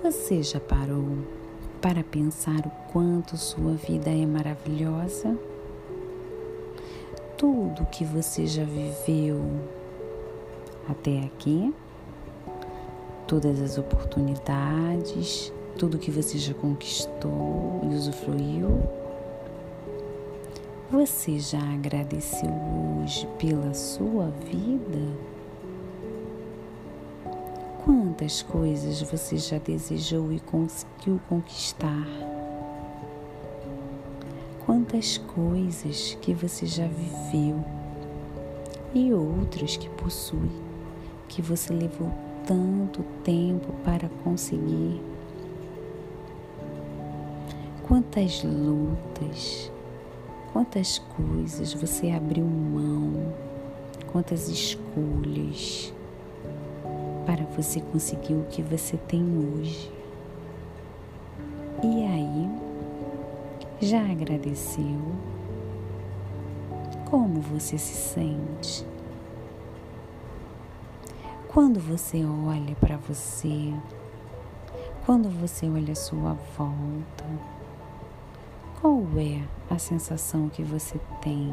Você já parou para pensar o quanto sua vida é maravilhosa? Tudo que você já viveu até aqui, todas as oportunidades, tudo que você já conquistou e usufruiu. Você já agradeceu hoje pela sua vida? Quantas coisas você já desejou e conseguiu conquistar? Quantas coisas que você já viveu e outras que possui, que você levou tanto tempo para conseguir? Quantas lutas, quantas coisas você abriu mão, quantas escolhas para você conseguir o que você tem hoje. E aí, já agradeceu? Como você se sente? Quando você olha para você, quando você olha a sua volta, qual é a sensação que você tem?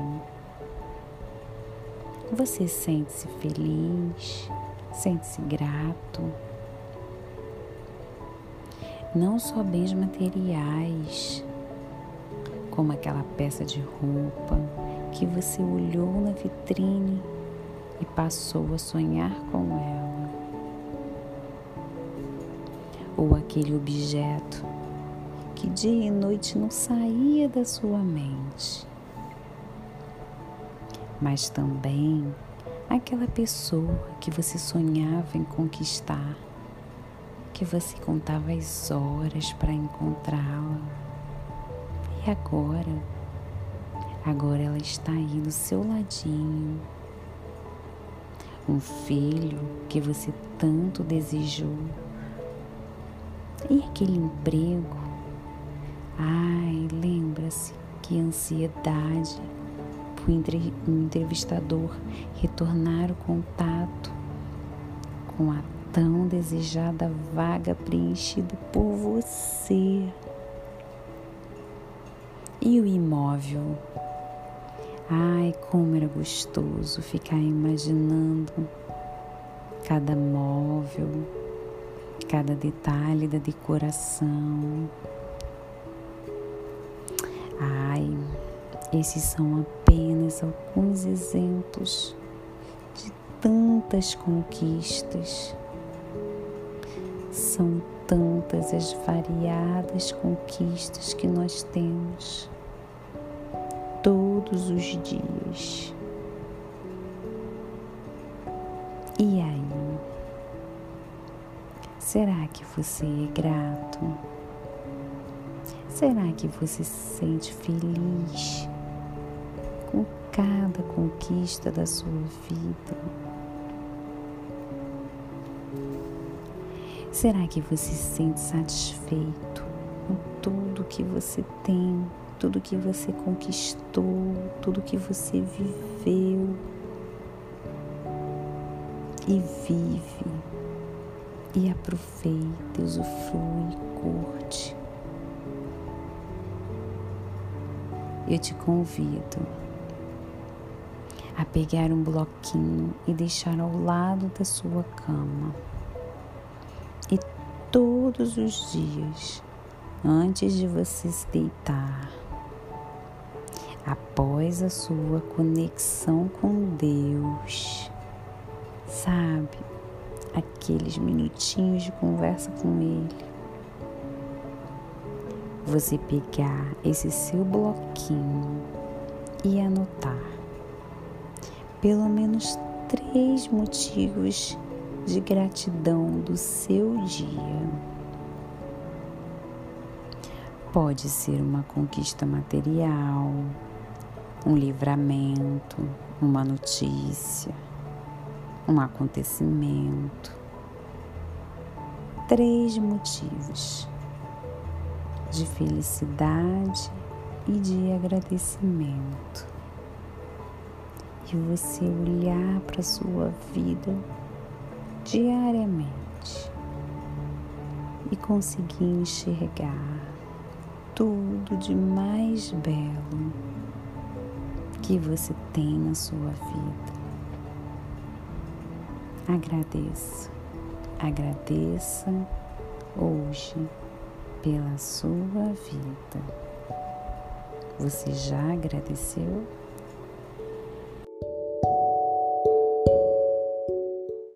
Você sente-se feliz? Sente-se grato. Não só bens materiais, como aquela peça de roupa que você olhou na vitrine e passou a sonhar com ela. Ou aquele objeto que dia e noite não saía da sua mente. Mas também aquela pessoa que você sonhava em conquistar, que você contava as horas para encontrá-la. E agora, agora ela está aí do seu ladinho. Um filho que você tanto desejou. E aquele emprego? Ai, lembra-se que ansiedade o entrevistador retornar o contato com a tão desejada vaga preenchida por você. E o imóvel? Ai, como era gostoso ficar imaginando cada móvel, cada detalhe da decoração. Ai, esses são apenas alguns exemplos de tantas conquistas. São tantas as variadas conquistas que nós temos todos os dias. E aí? Será que você é grato? Será que você se sente feliz? Com cada conquista da sua vida? Será que você se sente satisfeito com tudo que você tem, tudo que você conquistou, tudo que você viveu e vive e aproveita, usufrui, curte? Eu te convido a pegar um bloquinho e deixar ao lado da sua cama. E todos os dias, antes de você se deitar, após a sua conexão com Deus, sabe, aqueles minutinhos de conversa com Ele, você pegar esse seu bloquinho e anotar pelo menos três motivos de gratidão do seu dia. Pode ser uma conquista material, um livramento, uma notícia, um acontecimento. Três motivos de felicidade e de agradecimento e você olhar para a sua vida diariamente e conseguir enxergar tudo de mais belo que você tem na sua vida. Agradeça, agradeça hoje pela sua vida. Você já agradeceu?